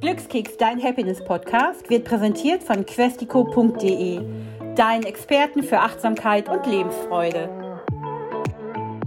Glückskeks, dein Happiness-Podcast, wird präsentiert von questico.de, deinen Experten für Achtsamkeit und Lebensfreude.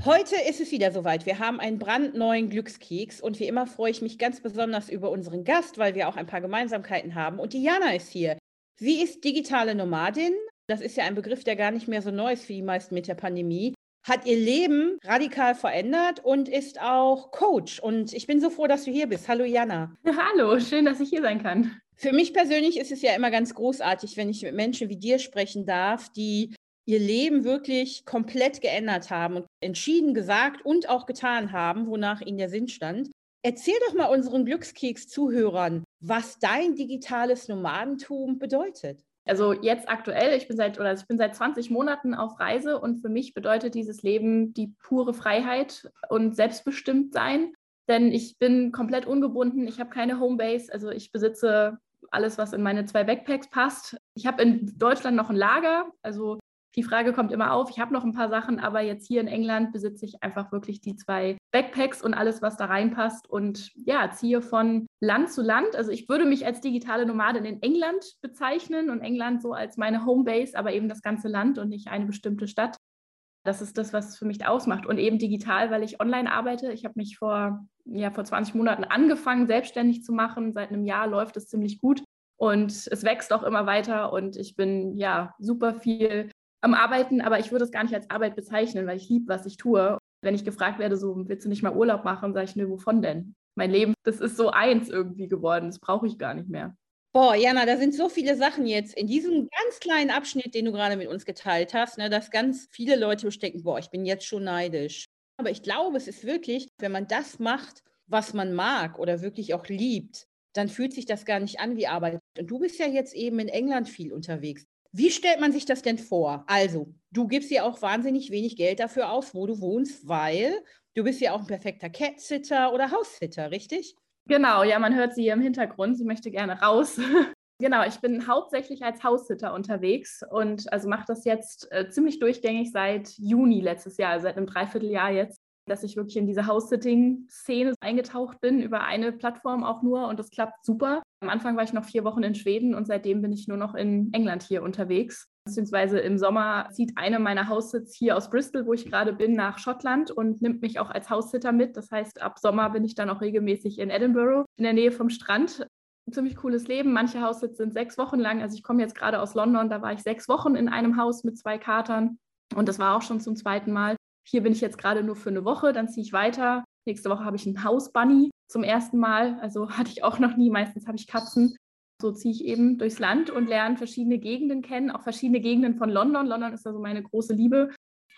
Heute ist es wieder soweit. Wir haben einen brandneuen Glückskeks und wie immer freue ich mich ganz besonders über unseren Gast, weil wir auch ein paar Gemeinsamkeiten haben. Und Diana ist hier. Sie ist digitale Nomadin. Das ist ja ein Begriff, der gar nicht mehr so neu ist für die meisten mit der Pandemie hat ihr Leben radikal verändert und ist auch Coach. Und ich bin so froh, dass du hier bist. Hallo Jana. Hallo, schön, dass ich hier sein kann. Für mich persönlich ist es ja immer ganz großartig, wenn ich mit Menschen wie dir sprechen darf, die ihr Leben wirklich komplett geändert haben und entschieden gesagt und auch getan haben, wonach ihnen der Sinn stand. Erzähl doch mal unseren Glückskeks-Zuhörern, was dein digitales Nomadentum bedeutet. Also jetzt aktuell, ich bin seit oder ich bin seit 20 Monaten auf Reise und für mich bedeutet dieses Leben die pure Freiheit und selbstbestimmt sein, denn ich bin komplett ungebunden, ich habe keine Homebase, also ich besitze alles, was in meine zwei Backpacks passt. Ich habe in Deutschland noch ein Lager, also die Frage kommt immer auf, ich habe noch ein paar Sachen, aber jetzt hier in England besitze ich einfach wirklich die zwei Backpacks und alles, was da reinpasst und ja, ziehe von Land zu Land. Also ich würde mich als digitale Nomadin in England bezeichnen und England so als meine Homebase, aber eben das ganze Land und nicht eine bestimmte Stadt. Das ist das, was es für mich ausmacht. Und eben digital, weil ich online arbeite. Ich habe mich vor, ja, vor 20 Monaten angefangen, selbstständig zu machen. Seit einem Jahr läuft es ziemlich gut. Und es wächst auch immer weiter und ich bin ja super viel am Arbeiten, aber ich würde es gar nicht als Arbeit bezeichnen, weil ich liebe, was ich tue. Wenn ich gefragt werde, so willst du nicht mal Urlaub machen, sage ich, nö, wovon denn? Mein Leben, das ist so eins irgendwie geworden, das brauche ich gar nicht mehr. Boah, Jana, da sind so viele Sachen jetzt in diesem ganz kleinen Abschnitt, den du gerade mit uns geteilt hast, ne, dass ganz viele Leute denken, boah, ich bin jetzt schon neidisch. Aber ich glaube, es ist wirklich, wenn man das macht, was man mag oder wirklich auch liebt, dann fühlt sich das gar nicht an wie Arbeit. Und du bist ja jetzt eben in England viel unterwegs. Wie stellt man sich das denn vor? Also, du gibst ja auch wahnsinnig wenig Geld dafür aus, wo du wohnst, weil du bist ja auch ein perfekter Cat-Sitter oder House-Sitter, richtig? Genau, ja, man hört sie hier im Hintergrund. Sie möchte gerne raus. genau, ich bin hauptsächlich als House-Sitter unterwegs und also mache das jetzt äh, ziemlich durchgängig seit Juni letztes Jahr, also seit einem Dreivierteljahr jetzt dass ich wirklich in diese House-Sitting-Szene eingetaucht bin, über eine Plattform auch nur und das klappt super. Am Anfang war ich noch vier Wochen in Schweden und seitdem bin ich nur noch in England hier unterwegs. Beziehungsweise im Sommer zieht eine meiner Haussits hier aus Bristol, wo ich gerade bin, nach Schottland und nimmt mich auch als Haussitter mit. Das heißt, ab Sommer bin ich dann auch regelmäßig in Edinburgh, in der Nähe vom Strand. Ein ziemlich cooles Leben. Manche Haussits sind sechs Wochen lang. Also ich komme jetzt gerade aus London, da war ich sechs Wochen in einem Haus mit zwei Katern. Und das war auch schon zum zweiten Mal. Hier bin ich jetzt gerade nur für eine Woche, dann ziehe ich weiter. Nächste Woche habe ich einen Hausbunny zum ersten Mal. Also hatte ich auch noch nie. Meistens habe ich Katzen. So ziehe ich eben durchs Land und lerne verschiedene Gegenden kennen, auch verschiedene Gegenden von London. London ist also meine große Liebe.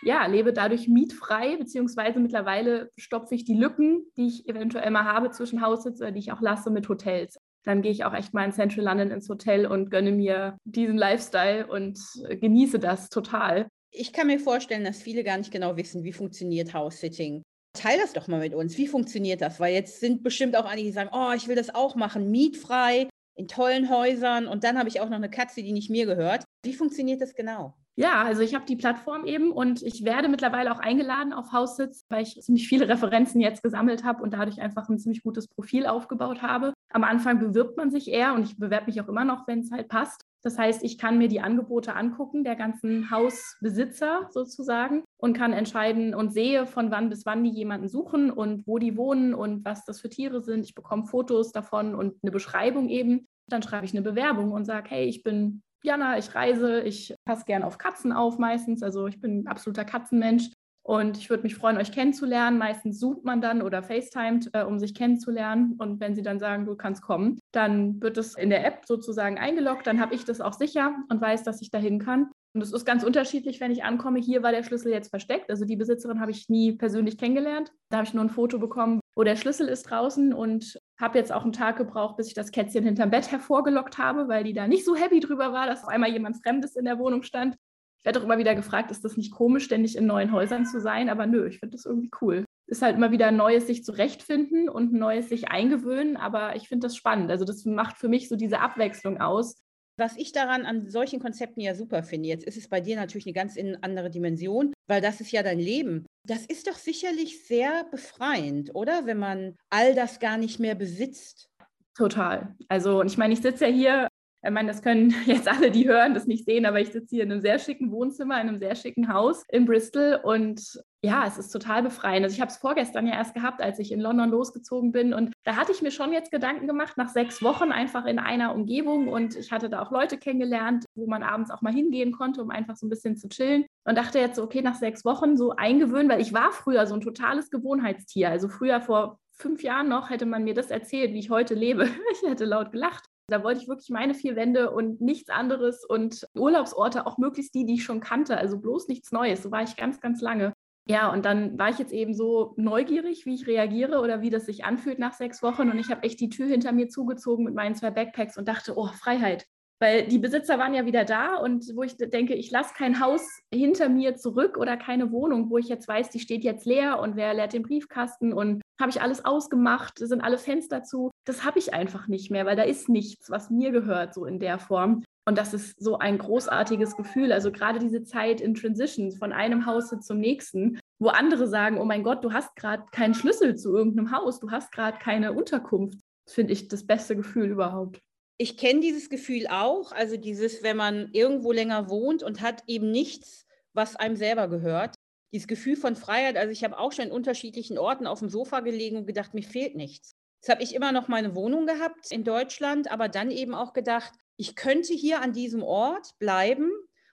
Ja, lebe dadurch mietfrei, beziehungsweise mittlerweile stopfe ich die Lücken, die ich eventuell mal habe zwischen Haussitz oder die ich auch lasse mit Hotels. Dann gehe ich auch echt mal in Central London ins Hotel und gönne mir diesen Lifestyle und genieße das total. Ich kann mir vorstellen, dass viele gar nicht genau wissen, wie funktioniert House-Sitting. Teil das doch mal mit uns. Wie funktioniert das? Weil jetzt sind bestimmt auch einige, die sagen, oh, ich will das auch machen, mietfrei, in tollen Häusern. Und dann habe ich auch noch eine Katze, die nicht mir gehört. Wie funktioniert das genau? Ja, also ich habe die Plattform eben und ich werde mittlerweile auch eingeladen auf Haussitz, weil ich ziemlich viele Referenzen jetzt gesammelt habe und dadurch einfach ein ziemlich gutes Profil aufgebaut habe. Am Anfang bewirbt man sich eher und ich bewerbe mich auch immer noch, wenn es halt passt. Das heißt, ich kann mir die Angebote angucken, der ganzen Hausbesitzer sozusagen, und kann entscheiden und sehe, von wann bis wann die jemanden suchen und wo die wohnen und was das für Tiere sind. Ich bekomme Fotos davon und eine Beschreibung eben. Dann schreibe ich eine Bewerbung und sage, hey, ich bin Jana, ich reise, ich passe gern auf Katzen auf meistens. Also ich bin ein absoluter Katzenmensch und ich würde mich freuen, euch kennenzulernen. Meistens zoomt man dann oder FaceTimet, äh, um sich kennenzulernen. Und wenn sie dann sagen, du kannst kommen, dann wird es in der App sozusagen eingeloggt. Dann habe ich das auch sicher und weiß, dass ich dahin kann. Und es ist ganz unterschiedlich, wenn ich ankomme. Hier war der Schlüssel jetzt versteckt. Also die Besitzerin habe ich nie persönlich kennengelernt. Da habe ich nur ein Foto bekommen, wo der Schlüssel ist draußen und habe jetzt auch einen Tag gebraucht, bis ich das Kätzchen hinterm Bett hervorgelockt habe, weil die da nicht so happy drüber war, dass auf einmal jemand Fremdes in der Wohnung stand werde auch immer wieder gefragt, ist das nicht komisch, ständig in neuen Häusern zu sein? Aber nö, ich finde das irgendwie cool. Ist halt immer wieder ein neues sich zurechtfinden und ein neues sich eingewöhnen, aber ich finde das spannend. Also das macht für mich so diese Abwechslung aus. Was ich daran an solchen Konzepten ja super finde, jetzt ist es bei dir natürlich eine ganz andere Dimension, weil das ist ja dein Leben. Das ist doch sicherlich sehr befreiend, oder? Wenn man all das gar nicht mehr besitzt. Total. Also, und ich meine, ich sitze ja hier ich meine, das können jetzt alle, die hören, das nicht sehen, aber ich sitze hier in einem sehr schicken Wohnzimmer, in einem sehr schicken Haus in Bristol und ja, es ist total befreiend. Also ich habe es vorgestern ja erst gehabt, als ich in London losgezogen bin und da hatte ich mir schon jetzt Gedanken gemacht, nach sechs Wochen einfach in einer Umgebung und ich hatte da auch Leute kennengelernt, wo man abends auch mal hingehen konnte, um einfach so ein bisschen zu chillen und dachte jetzt, okay, nach sechs Wochen so eingewöhnen, weil ich war früher so ein totales Gewohnheitstier. Also früher vor fünf Jahren noch hätte man mir das erzählt, wie ich heute lebe. Ich hätte laut gelacht. Da wollte ich wirklich meine vier Wände und nichts anderes und Urlaubsorte, auch möglichst die, die ich schon kannte, also bloß nichts Neues. So war ich ganz, ganz lange. Ja, und dann war ich jetzt eben so neugierig, wie ich reagiere oder wie das sich anfühlt nach sechs Wochen. Und ich habe echt die Tür hinter mir zugezogen mit meinen zwei Backpacks und dachte, oh, Freiheit. Weil die Besitzer waren ja wieder da und wo ich denke, ich lasse kein Haus hinter mir zurück oder keine Wohnung, wo ich jetzt weiß, die steht jetzt leer und wer leert den Briefkasten und habe ich alles ausgemacht, sind alle Fenster zu. Das habe ich einfach nicht mehr, weil da ist nichts, was mir gehört, so in der Form. Und das ist so ein großartiges Gefühl. Also gerade diese Zeit in Transition von einem Haus zum nächsten, wo andere sagen, oh mein Gott, du hast gerade keinen Schlüssel zu irgendeinem Haus, du hast gerade keine Unterkunft. Finde ich das beste Gefühl überhaupt. Ich kenne dieses Gefühl auch, also dieses, wenn man irgendwo länger wohnt und hat eben nichts, was einem selber gehört dieses Gefühl von Freiheit, also ich habe auch schon in unterschiedlichen Orten auf dem Sofa gelegen und gedacht, mir fehlt nichts. Jetzt habe ich immer noch meine Wohnung gehabt in Deutschland, aber dann eben auch gedacht, ich könnte hier an diesem Ort bleiben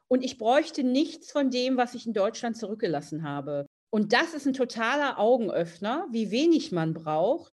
und ich bräuchte nichts von dem, was ich in Deutschland zurückgelassen habe. Und das ist ein totaler Augenöffner, wie wenig man braucht.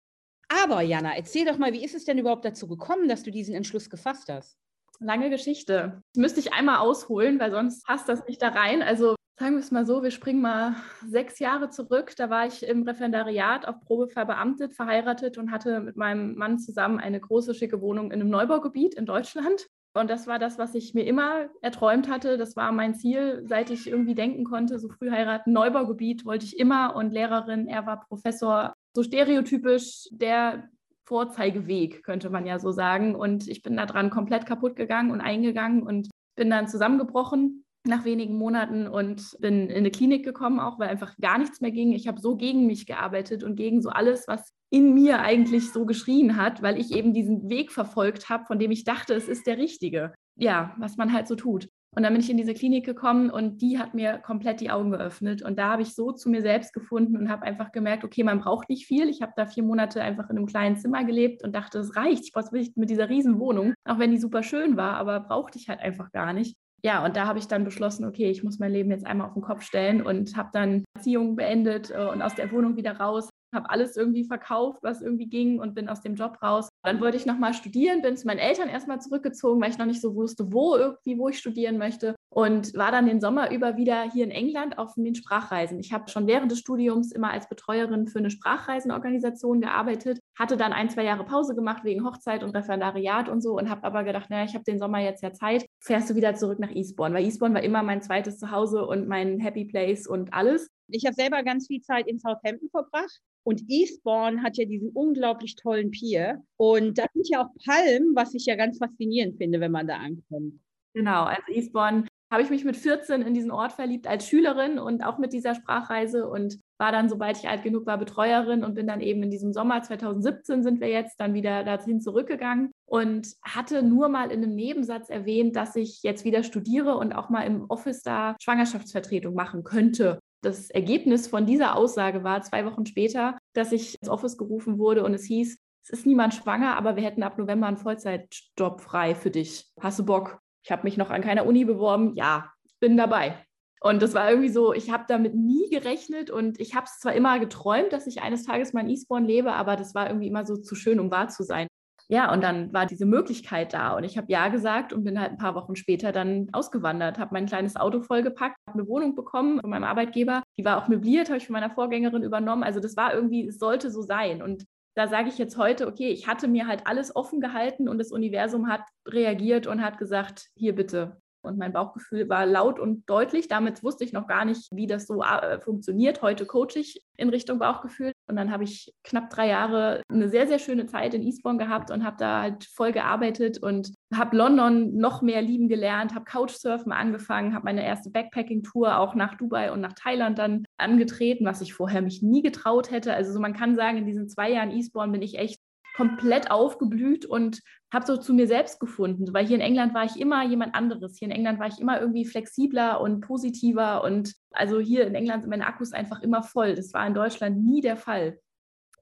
Aber Jana, erzähl doch mal, wie ist es denn überhaupt dazu gekommen, dass du diesen Entschluss gefasst hast? Lange Geschichte. Das müsste ich einmal ausholen, weil sonst passt das nicht da rein. Also Sagen wir es mal so, wir springen mal sechs Jahre zurück. Da war ich im Referendariat auf Probe verbeamtet, verheiratet und hatte mit meinem Mann zusammen eine große, schicke Wohnung in einem Neubaugebiet in Deutschland. Und das war das, was ich mir immer erträumt hatte. Das war mein Ziel, seit ich irgendwie denken konnte, so früh heiraten. Neubaugebiet wollte ich immer und Lehrerin, er war Professor. So stereotypisch der Vorzeigeweg, könnte man ja so sagen. Und ich bin da dran komplett kaputt gegangen und eingegangen und bin dann zusammengebrochen nach wenigen Monaten und bin in eine Klinik gekommen, auch weil einfach gar nichts mehr ging. Ich habe so gegen mich gearbeitet und gegen so alles, was in mir eigentlich so geschrien hat, weil ich eben diesen Weg verfolgt habe, von dem ich dachte, es ist der richtige. Ja, was man halt so tut. Und dann bin ich in diese Klinik gekommen und die hat mir komplett die Augen geöffnet. Und da habe ich so zu mir selbst gefunden und habe einfach gemerkt, okay, man braucht nicht viel. Ich habe da vier Monate einfach in einem kleinen Zimmer gelebt und dachte, es reicht. Ich brauche es mit dieser riesen Wohnung, auch wenn die super schön war, aber brauchte ich halt einfach gar nicht ja, und da habe ich dann beschlossen, okay, ich muss mein Leben jetzt einmal auf den Kopf stellen und habe dann Erziehung beendet äh, und aus der Wohnung wieder raus, habe alles irgendwie verkauft, was irgendwie ging und bin aus dem Job raus. Dann wollte ich nochmal studieren, bin zu meinen Eltern erstmal zurückgezogen, weil ich noch nicht so wusste, wo irgendwie, wo ich studieren möchte und war dann den Sommer über wieder hier in England auf den Sprachreisen. Ich habe schon während des Studiums immer als Betreuerin für eine Sprachreisenorganisation gearbeitet, hatte dann ein, zwei Jahre Pause gemacht wegen Hochzeit und Referendariat und so und habe aber gedacht, naja, ich habe den Sommer jetzt ja Zeit, fährst du wieder zurück nach Eastbourne, weil Eastbourne war immer mein zweites Zuhause und mein Happy Place und alles. Ich habe selber ganz viel Zeit in Southampton verbracht und Eastbourne hat ja diesen unglaublich tollen Pier. Und da sind ja auch Palmen, was ich ja ganz faszinierend finde, wenn man da ankommt. Genau, also Eastbourne habe ich mich mit 14 in diesen Ort verliebt als Schülerin und auch mit dieser Sprachreise und war dann, sobald ich alt genug war, Betreuerin und bin dann eben in diesem Sommer 2017 sind wir jetzt dann wieder dahin zurückgegangen und hatte nur mal in einem Nebensatz erwähnt, dass ich jetzt wieder studiere und auch mal im Office da Schwangerschaftsvertretung machen könnte. Das Ergebnis von dieser Aussage war zwei Wochen später, dass ich ins Office gerufen wurde und es hieß, es ist niemand schwanger, aber wir hätten ab November einen Vollzeitjob frei für dich. Hast du Bock? Ich habe mich noch an keiner Uni beworben. Ja, bin dabei. Und das war irgendwie so, ich habe damit nie gerechnet und ich habe es zwar immer geträumt, dass ich eines Tages mal in Eastbourne lebe, aber das war irgendwie immer so zu schön, um wahr zu sein. Ja, und dann war diese Möglichkeit da und ich habe Ja gesagt und bin halt ein paar Wochen später dann ausgewandert, habe mein kleines Auto vollgepackt, habe eine Wohnung bekommen von meinem Arbeitgeber. Die war auch möbliert, habe ich von meiner Vorgängerin übernommen. Also das war irgendwie, es sollte so sein. Und da sage ich jetzt heute, okay, ich hatte mir halt alles offen gehalten und das Universum hat reagiert und hat gesagt, hier bitte, Und mein Bauchgefühl war laut und deutlich. Damit wusste ich noch gar nicht, wie das so äh, funktioniert. Heute coache ich in Richtung Bauchgefühl. Und dann habe ich knapp drei Jahre eine sehr, sehr schöne Zeit in Eastbourne gehabt und habe da halt voll gearbeitet und habe London noch mehr lieben gelernt, habe Couchsurfen angefangen, habe meine erste Backpacking-Tour auch nach Dubai und nach Thailand dann angetreten, was ich vorher mich nie getraut hätte. Also so man kann sagen, in diesen zwei Jahren Eastbourne bin ich echt komplett aufgeblüht und habe so zu mir selbst gefunden, weil hier in England war ich immer jemand anderes. Hier in England war ich immer irgendwie flexibler und positiver und also hier in England sind meine Akkus einfach immer voll. Das war in Deutschland nie der Fall.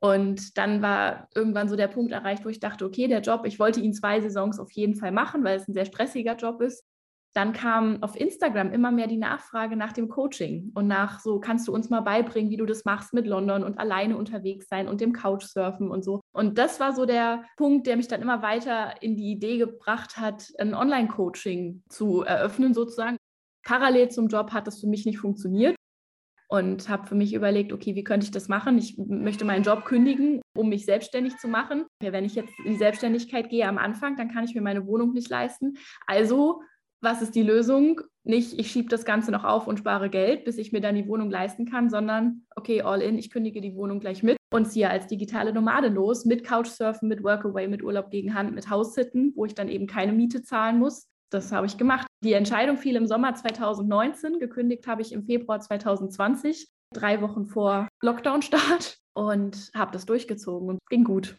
Und dann war irgendwann so der Punkt erreicht, wo ich dachte, okay, der Job, ich wollte ihn zwei Saisons auf jeden Fall machen, weil es ein sehr stressiger Job ist dann kam auf Instagram immer mehr die Nachfrage nach dem Coaching und nach so, kannst du uns mal beibringen, wie du das machst mit London und alleine unterwegs sein und dem Couchsurfen und so. Und das war so der Punkt, der mich dann immer weiter in die Idee gebracht hat, ein Online-Coaching zu eröffnen sozusagen. Parallel zum Job hat das für mich nicht funktioniert und habe für mich überlegt, okay, wie könnte ich das machen? Ich möchte meinen Job kündigen, um mich selbstständig zu machen. Wenn ich jetzt in die Selbstständigkeit gehe am Anfang, dann kann ich mir meine Wohnung nicht leisten. Also was ist die Lösung? Nicht, ich schiebe das Ganze noch auf und spare Geld, bis ich mir dann die Wohnung leisten kann, sondern, okay, all in, ich kündige die Wohnung gleich mit und ziehe als digitale Nomade los mit Couchsurfen, mit Workaway, mit Urlaub gegen Hand, mit Haussitten, wo ich dann eben keine Miete zahlen muss. Das habe ich gemacht. Die Entscheidung fiel im Sommer 2019, gekündigt habe ich im Februar 2020, drei Wochen vor Lockdown-Start und habe das durchgezogen und ging gut.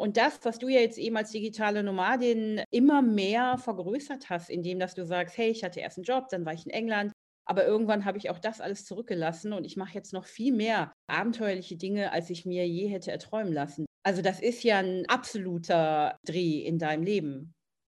Und das, was du ja jetzt eben als digitale Nomadin immer mehr vergrößert hast, indem dass du sagst, hey, ich hatte erst einen Job, dann war ich in England, aber irgendwann habe ich auch das alles zurückgelassen und ich mache jetzt noch viel mehr abenteuerliche Dinge, als ich mir je hätte erträumen lassen. Also das ist ja ein absoluter Dreh in deinem Leben.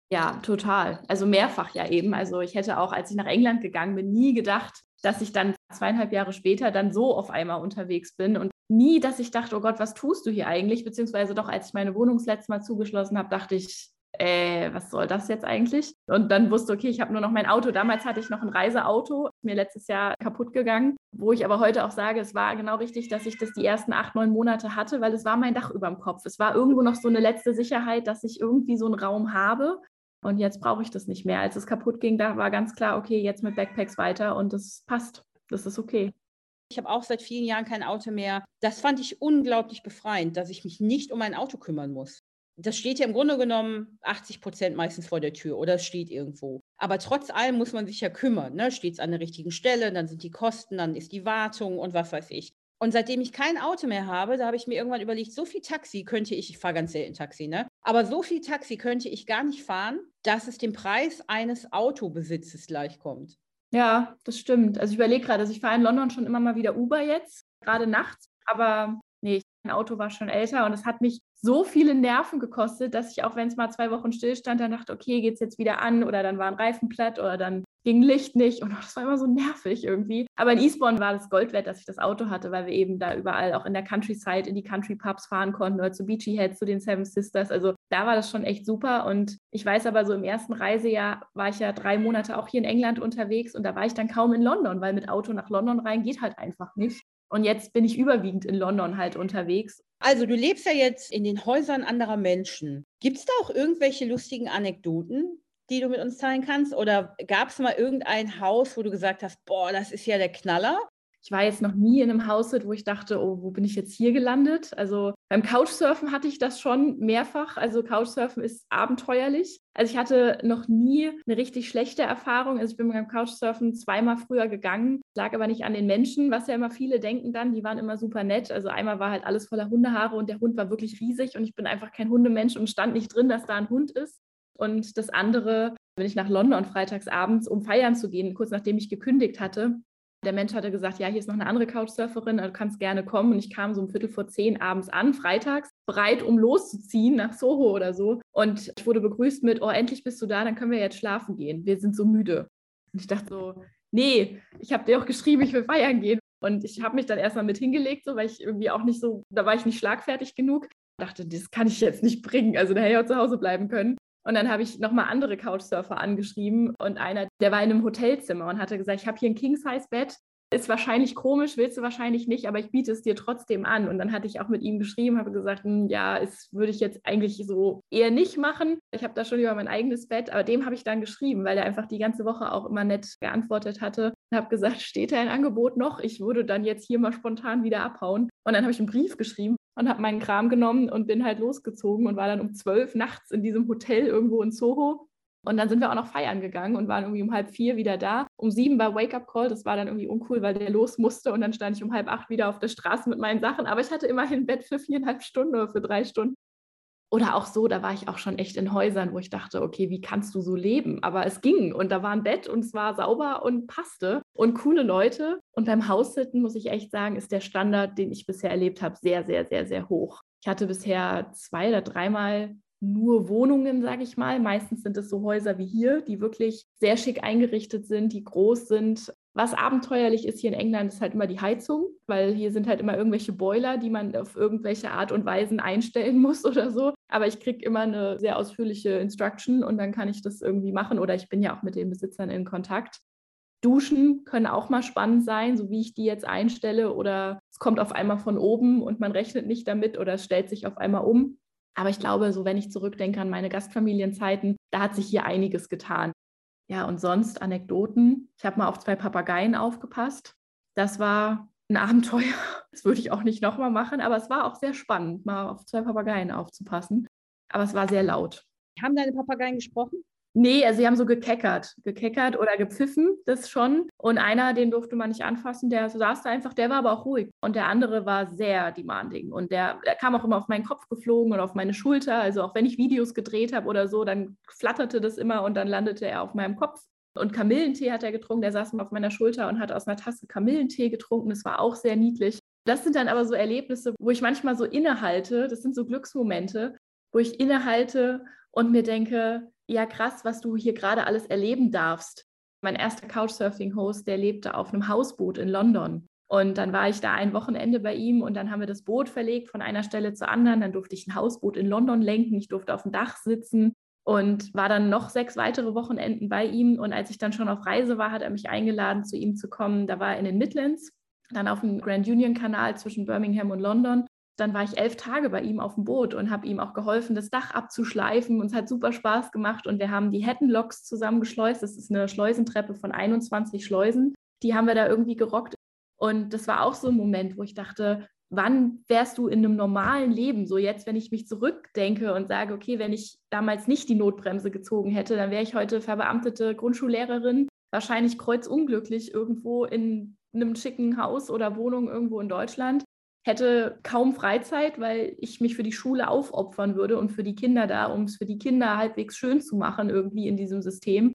Ja, total. Also mehrfach ja eben. Also ich hätte auch, als ich nach England gegangen bin, nie gedacht, dass ich dann zweieinhalb Jahre später dann so auf einmal unterwegs bin und nie, dass ich dachte, oh Gott, was tust du hier eigentlich? Beziehungsweise doch, als ich meine Wohnung das letzte Mal zugeschlossen habe, dachte ich, äh, was soll das jetzt eigentlich? Und dann wusste, okay, ich habe nur noch mein Auto. Damals hatte ich noch ein Reiseauto, mir letztes Jahr kaputt gegangen, wo ich aber heute auch sage, es war genau richtig, dass ich das die ersten acht, neun Monate hatte, weil es war mein Dach über dem Kopf. Es war irgendwo noch so eine letzte Sicherheit, dass ich irgendwie so einen Raum habe. Und jetzt brauche ich das nicht mehr. Als es kaputt ging, da war ganz klar, okay, jetzt mit Backpacks weiter und das passt. Das ist okay. Ich habe auch seit vielen Jahren kein Auto mehr. Das fand ich unglaublich befreiend, dass ich mich nicht um mein Auto kümmern muss. Das steht ja im Grunde genommen 80 Prozent meistens vor der Tür oder es steht irgendwo. Aber trotz allem muss man sich ja kümmern. Ne? Steht es an der richtigen Stelle, dann sind die Kosten, dann ist die Wartung und was weiß ich. Und seitdem ich kein Auto mehr habe, da habe ich mir irgendwann überlegt, so viel Taxi könnte ich, ich fahre ganz selten Taxi, ne? Aber so viel Taxi könnte ich gar nicht fahren, dass es dem Preis eines Autobesitzes gleichkommt. Ja, das stimmt. Also ich überlege gerade, also ich fahre in London schon immer mal wieder Uber jetzt, gerade nachts, aber nee, mein Auto war schon älter und es hat mich so viele Nerven gekostet, dass ich auch, wenn es mal zwei Wochen stillstand, dann dachte, okay, geht es jetzt wieder an oder dann war ein Reifen platt oder dann ging Licht nicht und das war immer so nervig irgendwie. Aber in Eastbourne war das Gold wert, dass ich das Auto hatte, weil wir eben da überall auch in der Countryside in die Country Pubs fahren konnten oder zu Beachy Head, zu den Seven Sisters. Also da war das schon echt super und ich weiß aber so im ersten Reisejahr war ich ja drei Monate auch hier in England unterwegs und da war ich dann kaum in London, weil mit Auto nach London rein geht halt einfach nicht. Und jetzt bin ich überwiegend in London halt unterwegs. Also du lebst ja jetzt in den Häusern anderer Menschen. Gibt es da auch irgendwelche lustigen Anekdoten, die du mit uns teilen kannst? Oder gab es mal irgendein Haus, wo du gesagt hast, boah, das ist ja der Knaller? Ich war jetzt noch nie in einem Haus, wo ich dachte, oh, wo bin ich jetzt hier gelandet? Also beim Couchsurfen hatte ich das schon mehrfach. Also Couchsurfen ist abenteuerlich. Also ich hatte noch nie eine richtig schlechte Erfahrung. Also ich bin beim Couchsurfen zweimal früher gegangen, lag aber nicht an den Menschen, was ja immer viele denken dann. Die waren immer super nett. Also einmal war halt alles voller Hundehaare und der Hund war wirklich riesig und ich bin einfach kein Hundemensch und stand nicht drin, dass da ein Hund ist. Und das andere, bin ich nach London freitags abends, um feiern zu gehen, kurz nachdem ich gekündigt hatte, der Mensch hatte gesagt, ja, hier ist noch eine andere Couchsurferin, du kannst gerne kommen. Und ich kam so um Viertel vor zehn abends an, freitags, bereit, um loszuziehen nach Soho oder so. Und ich wurde begrüßt mit, oh, endlich bist du da, dann können wir jetzt schlafen gehen. Wir sind so müde. Und ich dachte so, nee, ich habe dir auch geschrieben, ich will feiern gehen. Und ich habe mich dann erstmal mit hingelegt, so, weil ich irgendwie auch nicht so, da war ich nicht schlagfertig genug. Ich dachte, das kann ich jetzt nicht bringen. Also da hätte ich auch zu Hause bleiben können. Und dann habe ich nochmal andere Couchsurfer angeschrieben und einer, der war in einem Hotelzimmer und hatte gesagt, ich habe hier ein King-Size-Bett, ist wahrscheinlich komisch, willst du wahrscheinlich nicht, aber ich biete es dir trotzdem an. Und dann hatte ich auch mit ihm geschrieben, habe gesagt, hm, ja, es würde ich jetzt eigentlich so eher nicht machen. Ich habe da schon über mein eigenes Bett, aber dem habe ich dann geschrieben, weil er einfach die ganze Woche auch immer nett geantwortet hatte und habe gesagt, steht da ein Angebot noch? Ich würde dann jetzt hier mal spontan wieder abhauen. Und dann habe ich einen Brief geschrieben und habe meinen Kram genommen und bin halt losgezogen und war dann um zwölf nachts in diesem Hotel irgendwo in Soho und dann sind wir auch noch feiern gegangen und waren irgendwie um halb vier wieder da. Um sieben war Wake-up-Call. Das war dann irgendwie uncool, weil der los musste. Und dann stand ich um halb acht wieder auf der Straße mit meinen Sachen. Aber ich hatte immerhin Bett für viereinhalb Stunden oder für drei Stunden. Oder auch so, da war ich auch schon echt in Häusern, wo ich dachte, okay, wie kannst du so leben? Aber es ging und da war ein Bett und es war sauber und passte und coole Leute. Und beim Haussitten muss ich echt sagen, ist der Standard, den ich bisher erlebt habe, sehr, sehr, sehr, sehr hoch. Ich hatte bisher zwei oder dreimal nur Wohnungen, sage ich mal. Meistens sind es so Häuser wie hier, die wirklich sehr schick eingerichtet sind, die groß sind. Was abenteuerlich ist hier in England, ist halt immer die Heizung, weil hier sind halt immer irgendwelche Boiler, die man auf irgendwelche Art und Weisen einstellen muss oder so. Aber ich kriege immer eine sehr ausführliche Instruction und dann kann ich das irgendwie machen oder ich bin ja auch mit den Besitzern in Kontakt. Duschen können auch mal spannend sein, so wie ich die jetzt einstelle oder es kommt auf einmal von oben und man rechnet nicht damit oder es stellt sich auf einmal um. Aber ich glaube, so wenn ich zurückdenke an meine Gastfamilienzeiten, da hat sich hier einiges getan. Ja, und sonst Anekdoten. Ich habe mal auf zwei Papageien aufgepasst. Das war ein Abenteuer. Das würde ich auch nicht nochmal machen, aber es war auch sehr spannend, mal auf zwei Papageien aufzupassen. Aber es war sehr laut. Haben deine Papageien gesprochen? Nee, also sie haben so gekeckert, gekeckert oder gepfiffen, das schon. Und einer, den durfte man nicht anfassen, der saß da einfach, der war aber auch ruhig. Und der andere war sehr demanding. Und der, der kam auch immer auf meinen Kopf geflogen und auf meine Schulter. Also auch wenn ich Videos gedreht habe oder so, dann flatterte das immer und dann landete er auf meinem Kopf. Und Kamillentee hat er getrunken, der saß immer auf meiner Schulter und hat aus einer Tasse Kamillentee getrunken. Das war auch sehr niedlich. Das sind dann aber so Erlebnisse, wo ich manchmal so innehalte, das sind so Glücksmomente, wo ich innehalte und mir denke, ja krass, was du hier gerade alles erleben darfst. Mein erster Couchsurfing-Host, der lebte auf einem Hausboot in London. Und dann war ich da ein Wochenende bei ihm und dann haben wir das Boot verlegt von einer Stelle zur anderen. Dann durfte ich ein Hausboot in London lenken, ich durfte auf dem Dach sitzen und war dann noch sechs weitere Wochenenden bei ihm. Und als ich dann schon auf Reise war, hat er mich eingeladen, zu ihm zu kommen. Da war er in den Midlands, dann auf dem Grand Union Kanal zwischen Birmingham und London dann war ich elf Tage bei ihm auf dem Boot und habe ihm auch geholfen, das Dach abzuschleifen. Uns hat super Spaß gemacht und wir haben die Hettenloks zusammengeschleust. Das ist eine Schleusentreppe von 21 Schleusen. Die haben wir da irgendwie gerockt. Und das war auch so ein Moment, wo ich dachte, wann wärst du in einem normalen Leben? So jetzt, wenn ich mich zurückdenke und sage, okay, wenn ich damals nicht die Notbremse gezogen hätte, dann wäre ich heute verbeamtete Grundschullehrerin, wahrscheinlich kreuzunglücklich irgendwo in einem schicken Haus oder Wohnung irgendwo in Deutschland hätte kaum Freizeit, weil ich mich für die Schule aufopfern würde und für die Kinder da, um es für die Kinder halbwegs schön zu machen, irgendwie in diesem System.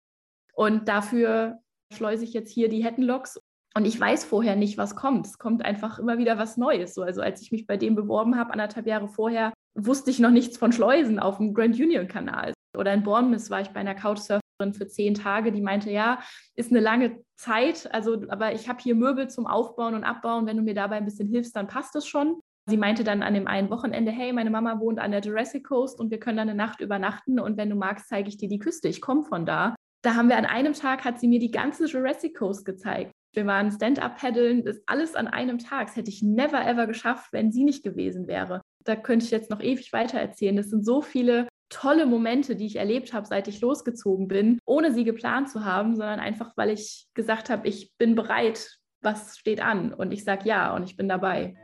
Und dafür schleuse ich jetzt hier die Hettenloks. Und ich weiß vorher nicht, was kommt. Es kommt einfach immer wieder was Neues. So, also als ich mich bei dem beworben habe, anderthalb Jahre vorher, wusste ich noch nichts von Schleusen auf dem Grand Union Kanal. Oder in Bournemouth war ich bei einer Couchsurferin für zehn Tage, die meinte, ja, ist eine lange Zeit, also aber ich habe hier Möbel zum Aufbauen und Abbauen, wenn du mir dabei ein bisschen hilfst, dann passt es schon. Sie meinte dann an dem einen Wochenende, hey, meine Mama wohnt an der Jurassic Coast und wir können da eine Nacht übernachten und wenn du magst, zeige ich dir die Küste. Ich komme von da. Da haben wir an einem Tag, hat sie mir die ganze Jurassic Coast gezeigt. Wir waren Stand-up-Paddeln, das alles an einem Tag. Das hätte ich never ever geschafft, wenn sie nicht gewesen wäre. Da könnte ich jetzt noch ewig weiter erzählen. Das sind so viele tolle Momente, die ich erlebt habe, seit ich losgezogen bin, ohne sie geplant zu haben, sondern einfach, weil ich gesagt habe, ich bin bereit, was steht an und ich sage ja und ich bin dabei.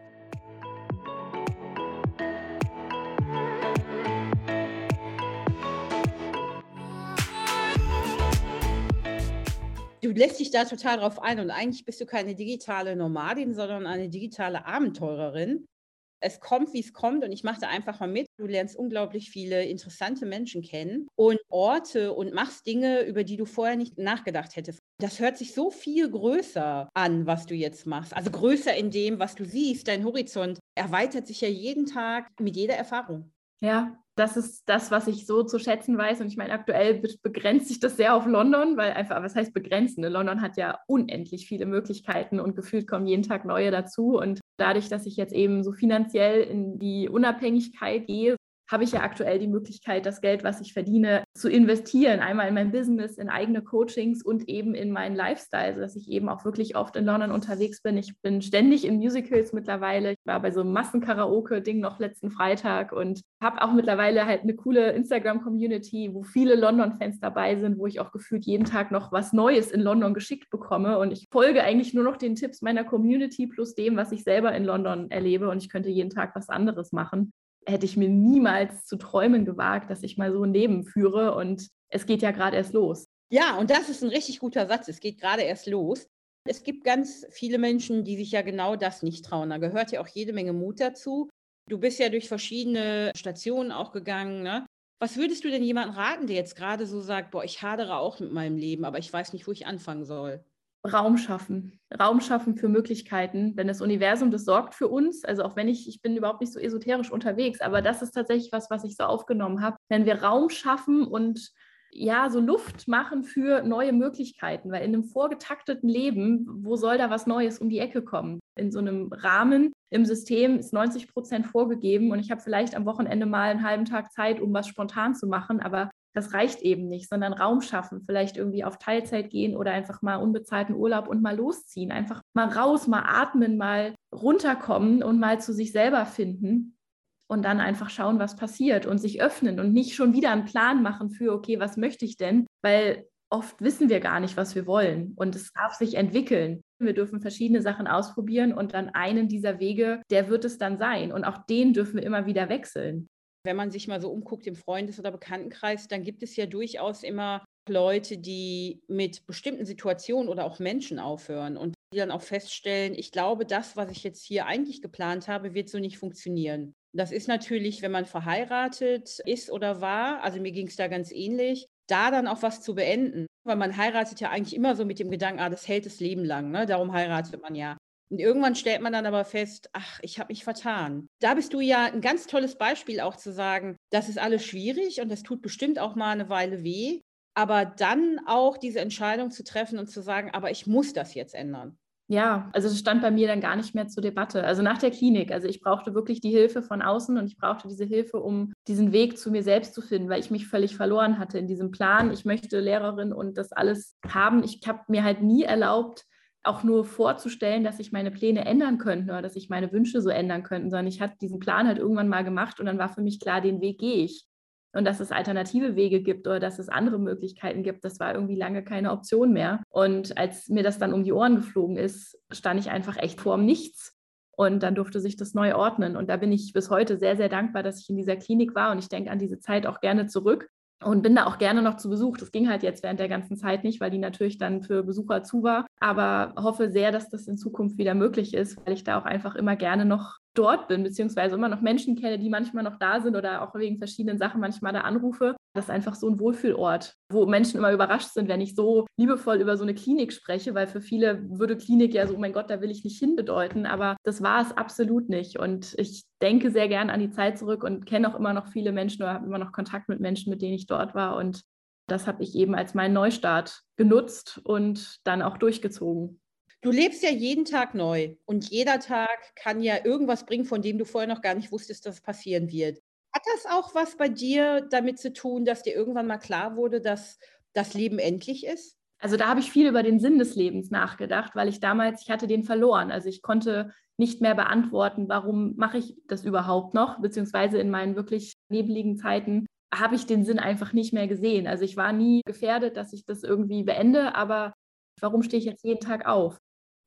Du lässt dich da total drauf ein und eigentlich bist du keine digitale Nomadin, sondern eine digitale Abenteurerin es kommt, wie es kommt und ich mache da einfach mal mit. Du lernst unglaublich viele interessante Menschen kennen und Orte und machst Dinge, über die du vorher nicht nachgedacht hättest. Das hört sich so viel größer an, was du jetzt machst. Also größer in dem, was du siehst. Dein Horizont erweitert sich ja jeden Tag mit jeder Erfahrung. Ja, das ist das, was ich so zu schätzen weiß. Und ich meine, aktuell begrenzt sich das sehr auf London, weil einfach, was heißt begrenzen? Ne? London hat ja unendlich viele Möglichkeiten und gefühlt kommen jeden Tag neue dazu. Und dadurch, dass ich jetzt eben so finanziell in die Unabhängigkeit gehe, habe ich ja aktuell die Möglichkeit, das Geld, was ich verdiene, zu investieren. Einmal in mein Business, in eigene Coachings und eben in meinen Lifestyle, sodass ich eben auch wirklich oft in London unterwegs bin. Ich bin ständig in Musicals mittlerweile. Ich war bei so einem Massenkaraoke-Ding noch letzten Freitag und habe auch mittlerweile halt eine coole Instagram-Community, wo viele London-Fans dabei sind, wo ich auch gefühlt jeden Tag noch was Neues in London geschickt bekomme. Und ich folge eigentlich nur noch den Tipps meiner Community plus dem, was ich selber in London erlebe. Und ich könnte jeden Tag was anderes machen hätte ich mir niemals zu träumen gewagt, dass ich mal so ein Leben führe. Und es geht ja gerade erst los. Ja, und das ist ein richtig guter Satz. Es geht gerade erst los. Es gibt ganz viele Menschen, die sich ja genau das nicht trauen. Da gehört ja auch jede Menge Mut dazu. Du bist ja durch verschiedene Stationen auch gegangen. Ne? Was würdest du denn jemandem raten, der jetzt gerade so sagt, boah, ich hadere auch mit meinem Leben, aber ich weiß nicht, wo ich anfangen soll? Raum schaffen. Raum schaffen für Möglichkeiten. Denn das Universum, das sorgt für uns. Also auch wenn ich, ich bin überhaupt nicht so esoterisch unterwegs, aber das ist tatsächlich was, was ich so aufgenommen habe. Wenn wir Raum schaffen und ja, so Luft machen für neue Möglichkeiten, weil in einem vorgetakteten Leben, wo soll da was Neues um die Ecke kommen? In so einem Rahmen im System ist 90 Prozent vorgegeben und ich habe vielleicht am Wochenende mal einen halben Tag Zeit, um was spontan zu machen, aber das reicht eben nicht, sondern Raum schaffen, vielleicht irgendwie auf Teilzeit gehen oder einfach mal unbezahlten Urlaub und mal losziehen, einfach mal raus, mal atmen, mal runterkommen und mal zu sich selber finden und dann einfach schauen, was passiert und sich öffnen und nicht schon wieder einen Plan machen für, okay, was möchte ich denn? Weil oft wissen wir gar nicht, was wir wollen und es darf sich entwickeln. Wir dürfen verschiedene Sachen ausprobieren und dann einen dieser Wege, der wird es dann sein und auch den dürfen wir immer wieder wechseln wenn man sich mal so umguckt im Freundes- oder Bekanntenkreis, dann gibt es ja durchaus immer Leute, die mit bestimmten Situationen oder auch Menschen aufhören und die dann auch feststellen, ich glaube, das, was ich jetzt hier eigentlich geplant habe, wird so nicht funktionieren. Das ist natürlich, wenn man verheiratet ist oder war, also mir ging es da ganz ähnlich, da dann auch was zu beenden. Weil man heiratet ja eigentlich immer so mit dem Gedanken, ah, das hält das Leben lang, ne? darum heiratet man ja. Und irgendwann stellt man dann aber fest, ach, ich habe mich vertan. Da bist du ja ein ganz tolles Beispiel auch zu sagen, das ist alles schwierig und das tut bestimmt auch mal eine Weile weh, aber dann auch diese Entscheidung zu treffen und zu sagen, aber ich muss das jetzt ändern. Ja, also das stand bei mir dann gar nicht mehr zur Debatte. Also nach der Klinik, also ich brauchte wirklich die Hilfe von außen und ich brauchte diese Hilfe, um diesen Weg zu mir selbst zu finden, weil ich mich völlig verloren hatte in diesem Plan. Ich möchte Lehrerin und das alles haben. Ich habe mir halt nie erlaubt, auch nur vorzustellen, dass sich meine Pläne ändern könnten oder dass sich meine Wünsche so ändern könnten, sondern ich hatte diesen Plan halt irgendwann mal gemacht und dann war für mich klar, den Weg gehe ich. Und dass es alternative Wege gibt oder dass es andere Möglichkeiten gibt, das war irgendwie lange keine Option mehr. Und als mir das dann um die Ohren geflogen ist, stand ich einfach echt vor dem Nichts. Und dann durfte sich das neu ordnen. Und da bin ich bis heute sehr, sehr dankbar, dass ich in dieser Klinik war. Und ich denke an diese Zeit auch gerne zurück, und bin da auch gerne noch zu Besuch. Das ging halt jetzt während der ganzen Zeit nicht, weil die natürlich dann für Besucher zu war. Aber hoffe sehr, dass das in Zukunft wieder möglich ist, weil ich da auch einfach immer gerne noch dort bin, beziehungsweise immer noch Menschen kenne, die manchmal noch da sind oder auch wegen verschiedenen Sachen manchmal da anrufe. Das ist einfach so ein Wohlfühlort, wo Menschen immer überrascht sind, wenn ich so liebevoll über so eine Klinik spreche, weil für viele würde Klinik ja so, oh mein Gott, da will ich nicht hin bedeuten, aber das war es absolut nicht. Und ich denke sehr gern an die Zeit zurück und kenne auch immer noch viele Menschen oder habe immer noch Kontakt mit Menschen, mit denen ich dort war. Und das habe ich eben als meinen Neustart genutzt und dann auch durchgezogen. Du lebst ja jeden Tag neu und jeder Tag kann ja irgendwas bringen, von dem du vorher noch gar nicht wusstest, dass es passieren wird. Hat das auch was bei dir damit zu tun, dass dir irgendwann mal klar wurde, dass das Leben endlich ist? Also da habe ich viel über den Sinn des Lebens nachgedacht, weil ich damals, ich hatte den verloren. Also ich konnte nicht mehr beantworten, warum mache ich das überhaupt noch, beziehungsweise in meinen wirklich nebeligen Zeiten habe ich den Sinn einfach nicht mehr gesehen. Also ich war nie gefährdet, dass ich das irgendwie beende, aber warum stehe ich jetzt jeden Tag auf?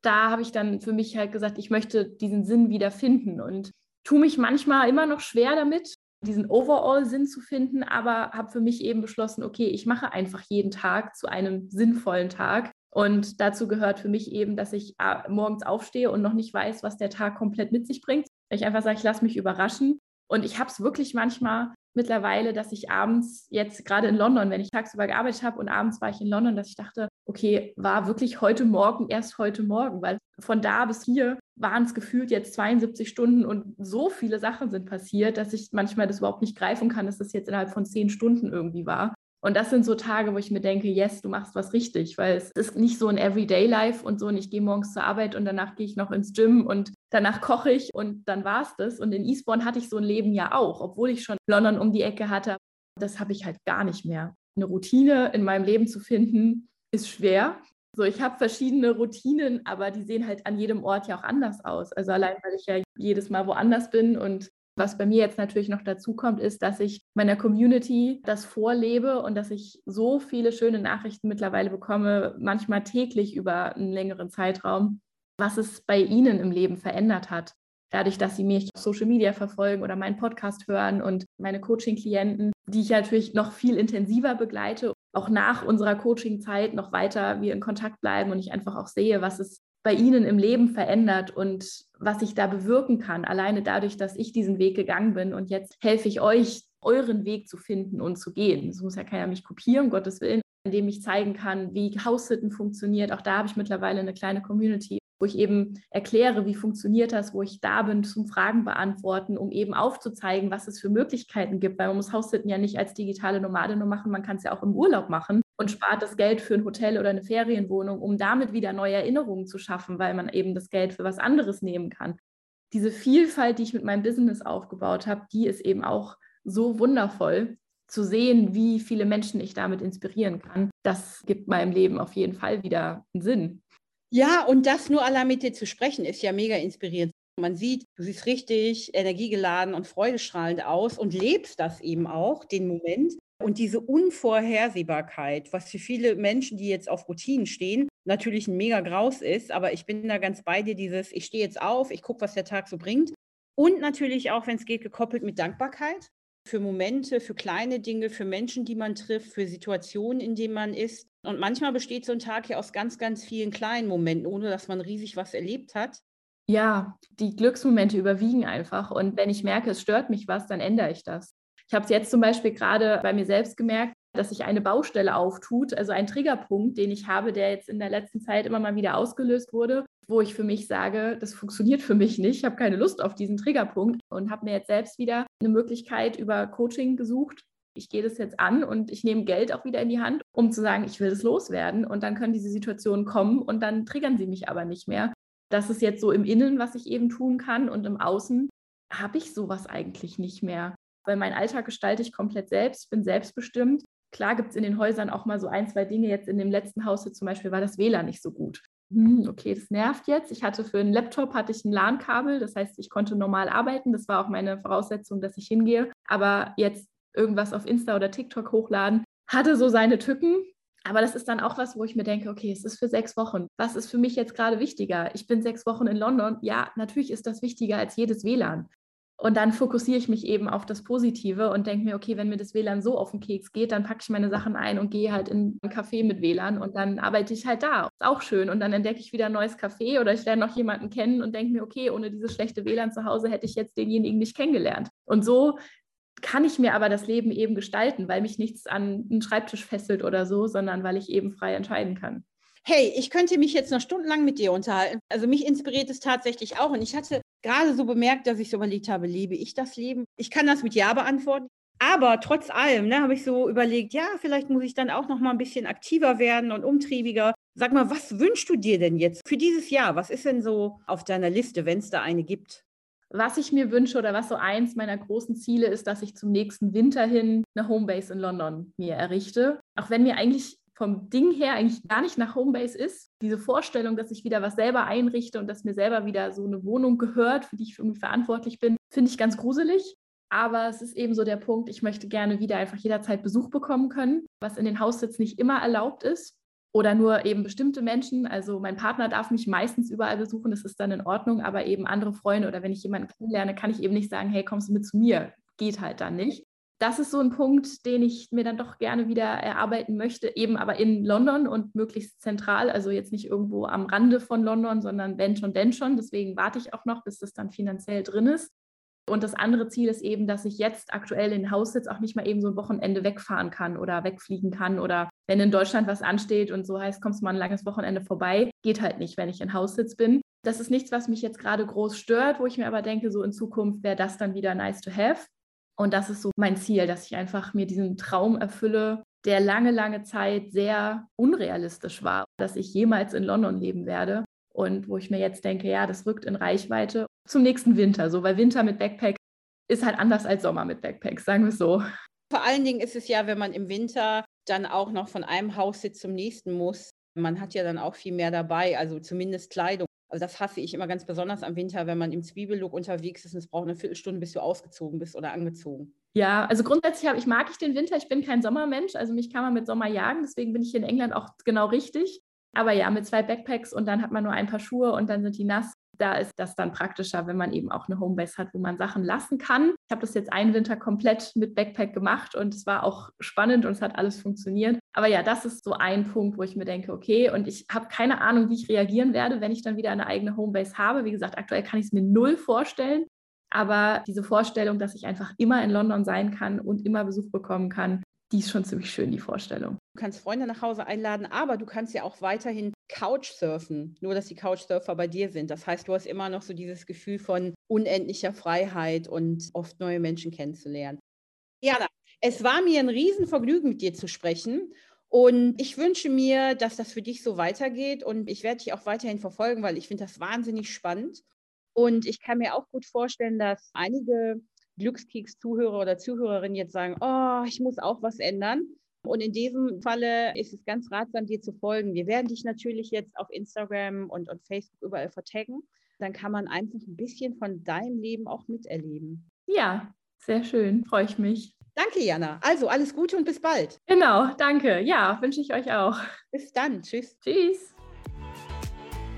Da habe ich dann für mich halt gesagt, ich möchte diesen Sinn wieder finden und tue mich manchmal immer noch schwer damit, diesen Overall-Sinn zu finden, aber habe für mich eben beschlossen, okay, ich mache einfach jeden Tag zu einem sinnvollen Tag. Und dazu gehört für mich eben, dass ich äh, morgens aufstehe und noch nicht weiß, was der Tag komplett mit sich bringt. Ich einfach sage, ich lasse mich überraschen. Und ich habe es wirklich manchmal mittlerweile, dass ich abends jetzt gerade in London, wenn ich tagsüber gearbeitet habe und abends war ich in London, dass ich dachte, okay, war wirklich heute Morgen, erst heute Morgen, weil von da bis hier waren es gefühlt jetzt 72 Stunden und so viele Sachen sind passiert, dass ich manchmal das überhaupt nicht greifen kann, dass das jetzt innerhalb von zehn Stunden irgendwie war. Und das sind so Tage, wo ich mir denke, yes, du machst was richtig, weil es ist nicht so ein Everyday Life und so. Und ich gehe morgens zur Arbeit und danach gehe ich noch ins Gym und danach koche ich und dann war es das. Und in Eastbourne hatte ich so ein Leben ja auch, obwohl ich schon London um die Ecke hatte. Das habe ich halt gar nicht mehr. Eine Routine in meinem Leben zu finden, ist schwer. So, ich habe verschiedene Routinen, aber die sehen halt an jedem Ort ja auch anders aus. Also allein, weil ich ja jedes Mal woanders bin und was bei mir jetzt natürlich noch dazu kommt, ist, dass ich meiner Community das vorlebe und dass ich so viele schöne Nachrichten mittlerweile bekomme, manchmal täglich über einen längeren Zeitraum, was es bei ihnen im Leben verändert hat. Dadurch, dass sie mich auf Social Media verfolgen oder meinen Podcast hören und meine Coaching-Klienten, die ich natürlich noch viel intensiver begleite, auch nach unserer Coaching-Zeit noch weiter wir in Kontakt bleiben und ich einfach auch sehe, was es bei Ihnen im Leben verändert und was ich da bewirken kann, alleine dadurch, dass ich diesen Weg gegangen bin und jetzt helfe ich euch, euren Weg zu finden und zu gehen. Es muss ja keiner mich kopieren, um Gottes Willen, indem ich zeigen kann, wie Haussitten funktioniert. Auch da habe ich mittlerweile eine kleine Community, wo ich eben erkläre, wie funktioniert das, wo ich da bin zum Fragen beantworten, um eben aufzuzeigen, was es für Möglichkeiten gibt, weil man muss Haussitten ja nicht als digitale Nomade nur machen, man kann es ja auch im Urlaub machen und spart das Geld für ein Hotel oder eine Ferienwohnung, um damit wieder neue Erinnerungen zu schaffen, weil man eben das Geld für was anderes nehmen kann. Diese Vielfalt, die ich mit meinem Business aufgebaut habe, die ist eben auch so wundervoll zu sehen, wie viele Menschen ich damit inspirieren kann. Das gibt meinem Leben auf jeden Fall wieder einen Sinn. Ja, und das nur allein mit dir zu sprechen, ist ja mega inspirierend. Man sieht, du siehst richtig energiegeladen und freudestrahlend aus und lebst das eben auch, den Moment. Und diese Unvorhersehbarkeit, was für viele Menschen, die jetzt auf Routinen stehen, natürlich ein mega Graus ist, aber ich bin da ganz bei dir, dieses, ich stehe jetzt auf, ich gucke, was der Tag so bringt. Und natürlich auch, wenn es geht, gekoppelt mit Dankbarkeit für Momente, für kleine Dinge, für Menschen, die man trifft, für Situationen, in denen man ist. Und manchmal besteht so ein Tag ja aus ganz, ganz vielen kleinen Momenten, ohne dass man riesig was erlebt hat. Ja, die Glücksmomente überwiegen einfach. Und wenn ich merke, es stört mich was, dann ändere ich das. Ich habe es jetzt zum Beispiel gerade bei mir selbst gemerkt, dass sich eine Baustelle auftut, also ein Triggerpunkt, den ich habe, der jetzt in der letzten Zeit immer mal wieder ausgelöst wurde, wo ich für mich sage, das funktioniert für mich nicht, ich habe keine Lust auf diesen Triggerpunkt und habe mir jetzt selbst wieder eine Möglichkeit über Coaching gesucht. Ich gehe das jetzt an und ich nehme Geld auch wieder in die Hand, um zu sagen, ich will das loswerden. Und dann können diese Situationen kommen und dann triggern sie mich aber nicht mehr. Das ist jetzt so im Innen, was ich eben tun kann und im Außen habe ich sowas eigentlich nicht mehr weil mein Alltag gestalte ich komplett selbst, bin selbstbestimmt. Klar gibt es in den Häusern auch mal so ein, zwei Dinge. Jetzt in dem letzten Haus zum Beispiel war das WLAN nicht so gut. Hm, okay, das nervt jetzt. Ich hatte für einen Laptop hatte ich ein LAN-Kabel, das heißt, ich konnte normal arbeiten. Das war auch meine Voraussetzung, dass ich hingehe. Aber jetzt irgendwas auf Insta oder TikTok hochladen, hatte so seine Tücken. Aber das ist dann auch was, wo ich mir denke, okay, es ist für sechs Wochen. Was ist für mich jetzt gerade wichtiger? Ich bin sechs Wochen in London. Ja, natürlich ist das wichtiger als jedes WLAN. Und dann fokussiere ich mich eben auf das Positive und denke mir, okay, wenn mir das WLAN so auf den Keks geht, dann packe ich meine Sachen ein und gehe halt in ein Café mit WLAN und dann arbeite ich halt da. Ist auch schön. Und dann entdecke ich wieder ein neues Café oder ich lerne noch jemanden kennen und denke mir, okay, ohne dieses schlechte WLAN zu Hause hätte ich jetzt denjenigen nicht kennengelernt. Und so kann ich mir aber das Leben eben gestalten, weil mich nichts an einen Schreibtisch fesselt oder so, sondern weil ich eben frei entscheiden kann hey, ich könnte mich jetzt noch stundenlang mit dir unterhalten. Also mich inspiriert es tatsächlich auch. Und ich hatte gerade so bemerkt, dass ich so überlegt habe, lebe ich das Leben? Ich kann das mit Ja beantworten. Aber trotz allem ne, habe ich so überlegt, ja, vielleicht muss ich dann auch noch mal ein bisschen aktiver werden und umtriebiger. Sag mal, was wünschst du dir denn jetzt für dieses Jahr? Was ist denn so auf deiner Liste, wenn es da eine gibt? Was ich mir wünsche oder was so eins meiner großen Ziele ist, dass ich zum nächsten Winter hin eine Homebase in London mir errichte. Auch wenn mir eigentlich vom Ding her eigentlich gar nicht nach Homebase ist. Diese Vorstellung, dass ich wieder was selber einrichte und dass mir selber wieder so eine Wohnung gehört, für die ich irgendwie verantwortlich bin, finde ich ganz gruselig. Aber es ist eben so der Punkt, ich möchte gerne wieder einfach jederzeit Besuch bekommen können, was in den Haussitz nicht immer erlaubt ist. Oder nur eben bestimmte Menschen. Also mein Partner darf mich meistens überall besuchen, das ist dann in Ordnung, aber eben andere Freunde oder wenn ich jemanden kennenlerne, kann ich eben nicht sagen, hey, kommst du mit zu mir? Geht halt dann nicht das ist so ein Punkt, den ich mir dann doch gerne wieder erarbeiten möchte, eben aber in London und möglichst zentral, also jetzt nicht irgendwo am Rande von London, sondern wenn schon, denn schon. Deswegen warte ich auch noch, bis das dann finanziell drin ist. Und das andere Ziel ist eben, dass ich jetzt aktuell in Haus sitze, auch nicht mal eben so ein Wochenende wegfahren kann oder wegfliegen kann oder wenn in Deutschland was ansteht und so heißt, kommst du mal ein langes Wochenende vorbei, geht halt nicht, wenn ich in Haussitz bin. Das ist nichts, was mich jetzt gerade groß stört, wo ich mir aber denke, so in Zukunft wäre das dann wieder nice to have. Und das ist so mein Ziel, dass ich einfach mir diesen Traum erfülle, der lange, lange Zeit sehr unrealistisch war, dass ich jemals in London leben werde. Und wo ich mir jetzt denke, ja, das rückt in Reichweite zum nächsten Winter. So, weil Winter mit Backpack ist halt anders als Sommer mit Backpacks, sagen wir es so. Vor allen Dingen ist es ja, wenn man im Winter dann auch noch von einem Haussitz zum nächsten muss, man hat ja dann auch viel mehr dabei, also zumindest Kleidung. Also das hasse ich immer ganz besonders am Winter, wenn man im Zwiebellook unterwegs ist und es braucht eine Viertelstunde, bis du ausgezogen bist oder angezogen. Ja, also grundsätzlich habe ich mag ich den Winter. Ich bin kein Sommermensch, also mich kann man mit Sommer jagen. Deswegen bin ich hier in England auch genau richtig. Aber ja, mit zwei Backpacks und dann hat man nur ein paar Schuhe und dann sind die nass. Da ist das dann praktischer, wenn man eben auch eine Homebase hat, wo man Sachen lassen kann. Ich habe das jetzt einen Winter komplett mit Backpack gemacht und es war auch spannend und es hat alles funktioniert. Aber ja, das ist so ein Punkt, wo ich mir denke, okay, und ich habe keine Ahnung, wie ich reagieren werde, wenn ich dann wieder eine eigene Homebase habe. Wie gesagt, aktuell kann ich es mir null vorstellen. Aber diese Vorstellung, dass ich einfach immer in London sein kann und immer Besuch bekommen kann, die ist schon ziemlich schön, die Vorstellung. Du kannst Freunde nach Hause einladen, aber du kannst ja auch weiterhin Couchsurfen, nur dass die Couchsurfer bei dir sind. Das heißt, du hast immer noch so dieses Gefühl von unendlicher Freiheit und oft neue Menschen kennenzulernen. Jana, es war mir ein Riesenvergnügen, mit dir zu sprechen. Und ich wünsche mir, dass das für dich so weitergeht. Und ich werde dich auch weiterhin verfolgen, weil ich finde das wahnsinnig spannend. Und ich kann mir auch gut vorstellen, dass einige Glückskeks-Zuhörer oder Zuhörerinnen jetzt sagen, oh, ich muss auch was ändern. Und in diesem Falle ist es ganz ratsam, dir zu folgen. Wir werden dich natürlich jetzt auf Instagram und, und Facebook überall vertaggen. Dann kann man einfach ein bisschen von deinem Leben auch miterleben. Ja, sehr schön. Freue ich mich. Danke, Jana. Also alles Gute und bis bald. Genau, danke. Ja, wünsche ich euch auch. Bis dann. Tschüss. Tschüss.